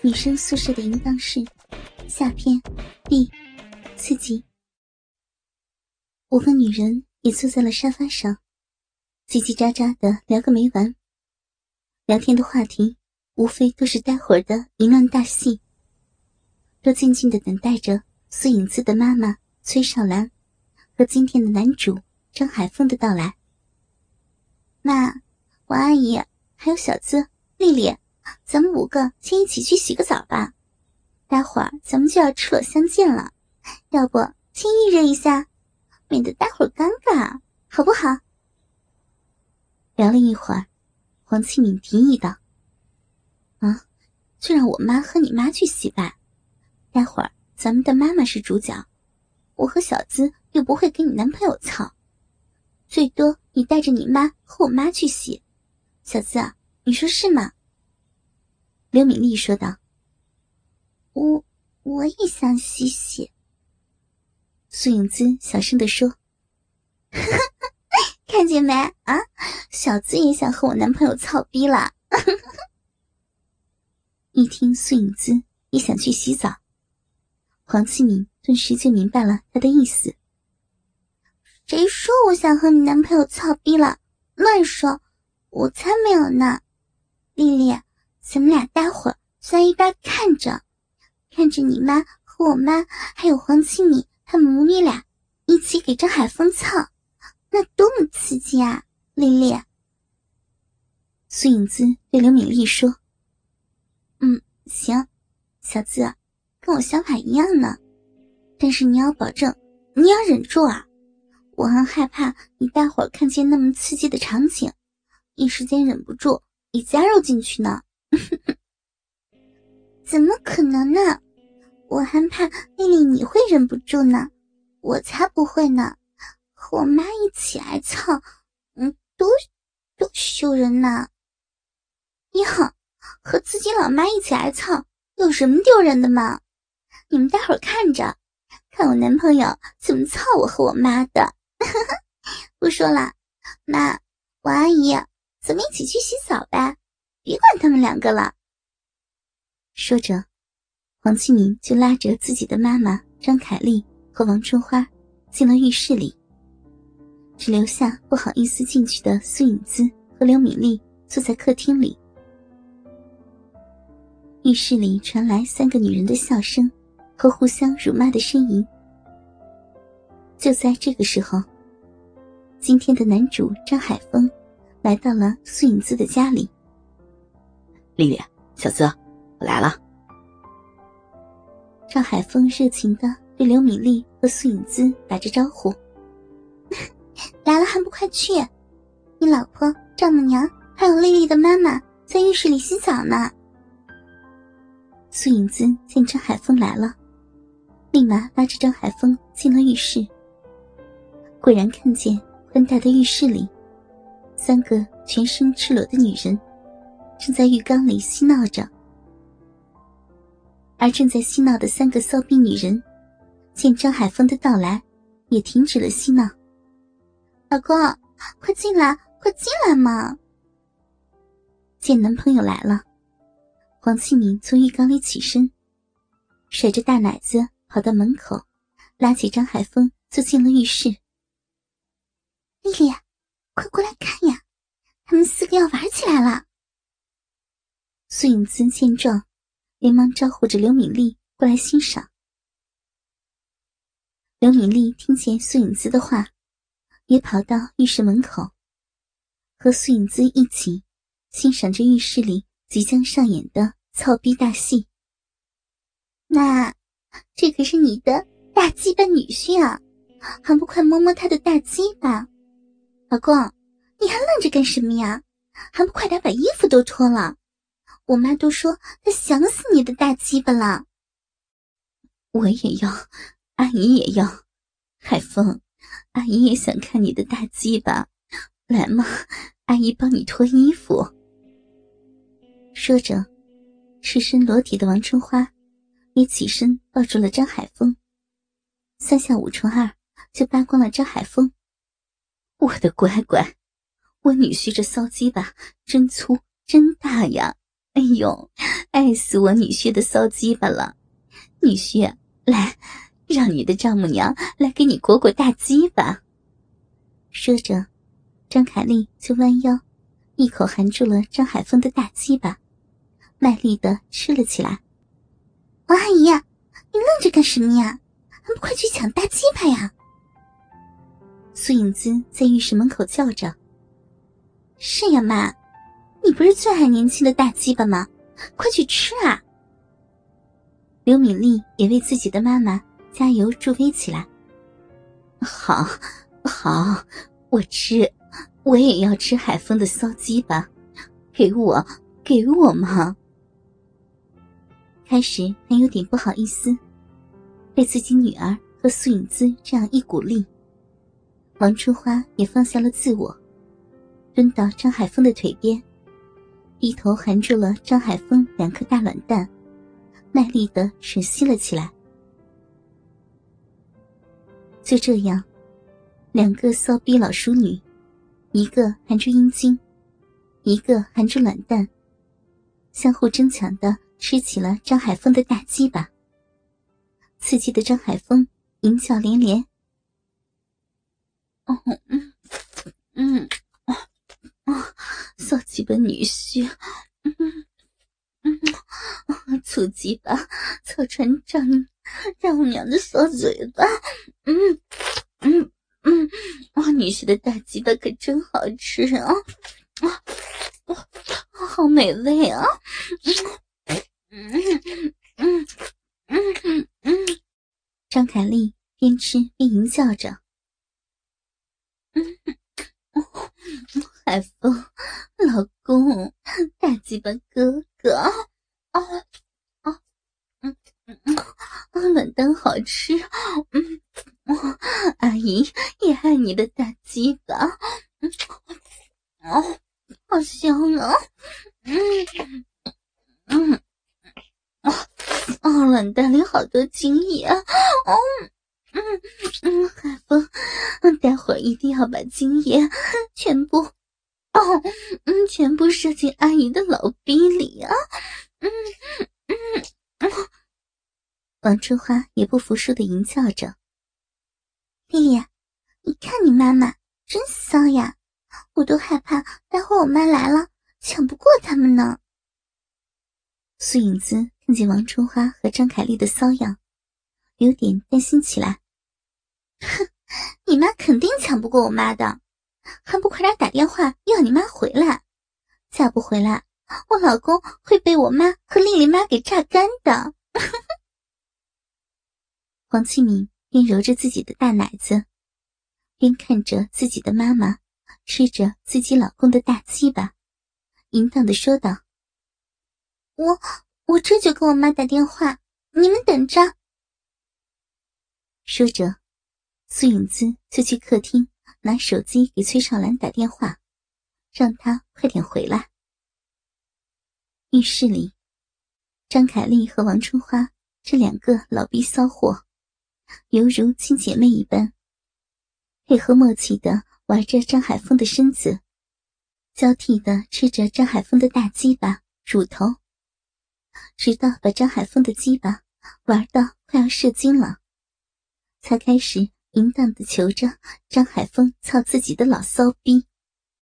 女生宿舍的淫荡室，下篇，B，刺激。五个女人也坐在了沙发上，叽叽喳喳的聊个没完。聊天的话题无非都是待会儿的淫乱大戏，都静静的等待着苏影姿的妈妈崔少兰和今天的男主张海峰的到来。妈，王阿姨，还有小资、丽丽。咱们五个先一起去洗个澡吧，待会儿咱们就要赤裸相见了，要不先预热一下，免得待会儿尴尬，好不好？聊了一会儿，黄启敏提议道：“啊，就让我妈和你妈去洗吧，待会儿咱们的妈妈是主角，我和小资又不会给你男朋友操，最多你带着你妈和我妈去洗，小资，你说是吗？”刘敏丽说道：“我我也想洗洗。”苏影姿小声的说：“看见没啊？小资也想和我男朋友操逼了。”一听苏影姿也想去洗澡，黄启敏顿时就明白了他的意思：“谁说我想和你男朋友操逼了？乱说！我才没有呢，丽丽。”咱们俩待会儿在一边看着，看着你妈和我妈还有黄庆敏他们母女俩一起给张海峰操，那多么刺激啊！丽丽，苏影姿对刘敏丽说：“嗯，行，小资，跟我想法一样呢，但是你要保证，你要忍住啊！我很害怕你待会儿看见那么刺激的场景，一时间忍不住也加入进去呢。” 怎么可能呢？我还怕丽丽你会忍不住呢，我才不会呢。和我妈一起挨操，嗯，多多羞人呐！呀，和自己老妈一起挨操有什么丢人的吗？你们待会儿看着，看我男朋友怎么操我和我妈的。不说了，妈，王阿姨，咱们一起去洗澡呗。别管他们两个了。说着，黄庆明就拉着自己的妈妈张凯丽和王春花进了浴室里，只留下不好意思进去的苏影姿和刘敏丽坐在客厅里。浴室里传来三个女人的笑声和互相辱骂的呻吟。就在这个时候，今天的男主张海峰来到了苏影姿的家里。丽丽，小资，我来了。张海峰热情的对刘敏丽和苏影姿打着招呼：“ 来了还不快去？你老婆、丈母娘还有丽丽的妈妈在浴室里洗澡呢。”苏影姿见张海峰来了，立马拉着张海峰进了浴室。果然看见宽大的浴室里，三个全身赤裸的女人。正在浴缸里嬉闹着，而正在嬉闹的三个骚逼女人，见张海峰的到来，也停止了嬉闹。老公，快进来，快进来嘛！见男朋友来了，黄庆敏从浴缸里起身，甩着大奶子跑到门口，拉起张海峰就进了浴室。丽丽，快过来看呀，他们四个要玩起来了！苏影姿见状，连忙招呼着刘敏丽过来欣赏。刘敏丽听见苏影姿的话，也跑到浴室门口，和苏影姿一起欣赏着浴室里即将上演的操逼大戏。那，这可是你的大鸡巴女婿啊，还不快摸摸他的大鸡巴？老公，你还愣着干什么呀？还不快点把衣服都脱了？我妈都说她想死你的大鸡巴了。我也要，阿姨也要，海峰，阿姨也想看你的大鸡巴，来嘛，阿姨帮你脱衣服。说着，赤身裸体的王春花也起身抱住了张海峰，三下五除二就扒光了张海峰。我的乖乖，我女婿这骚鸡巴真粗真大呀！哎呦，爱死我女婿的骚鸡巴了！女婿，来，让你的丈母娘来给你裹裹大鸡巴。说着，张凯丽就弯腰，一口含住了张海峰的大鸡巴，卖力的吃了起来。王阿姨，你愣着干什么呀？还不快去抢大鸡巴呀！苏影姿在浴室门口叫着：“是呀，妈。”你不是最爱年轻的大鸡巴吗？快去吃啊！刘敏丽也为自己的妈妈加油助威起来。好，好，我吃，我也要吃海风的骚鸡巴，给我，给我嘛！开始还有点不好意思，被自己女儿和苏影姿这样一鼓励，王春花也放下了自我，蹲到张海峰的腿边。一头含住了张海峰两颗大卵蛋，卖力的吮吸了起来。就这样，两个骚逼老淑女，一个含住阴茎，一个含住卵蛋，相互争抢的吃起了张海峰的大鸡巴。刺激的张海峰淫叫连连。哦，嗯，嗯。骚鸡巴女婿，嗯嗯，粗鸡巴，操船长，丈母娘的骚嘴巴，嗯嗯嗯，哇，女婿的大鸡巴可真好吃啊，啊啊，好美味啊，嗯嗯嗯嗯嗯，张凯丽边吃边淫叫着，嗯。海风，老公，大鸡巴哥哥，啊啊，嗯嗯嗯，卵蛋好吃，嗯，阿姨也爱你的大鸡巴，嗯，哦，好香啊，嗯嗯，啊啊，卵蛋里好多精液，哦。嗯嗯，海风，待会儿一定要把精液全部哦，嗯，全部射进阿姨的老逼里啊！嗯嗯嗯，王春花也不服输的淫叫着：“丽丽，你看你妈妈真骚呀，我都害怕待会我妈来了抢不过他们呢。”苏影姿看见王春花和张凯丽的骚样。有点担心起来。哼，你妈肯定抢不过我妈的，还不快点打电话要你妈回来？再不回来，我老公会被我妈和丽丽妈给榨干的。黄启敏边揉着自己的大奶子，边看着自己的妈妈吃着自己老公的大鸡巴，淫荡的说道：“我我这就给我妈打电话，你们等着。”说着，苏影姿就去客厅拿手机给崔少兰打电话，让他快点回来。浴室里，张凯丽和王春花这两个老逼骚货，犹如亲姐妹一般，配合默契的玩着张海峰的身子，交替的吃着张海峰的大鸡巴、乳头，直到把张海峰的鸡巴玩到快要射精了。才开始淫荡的求着张海峰操自己的老骚逼。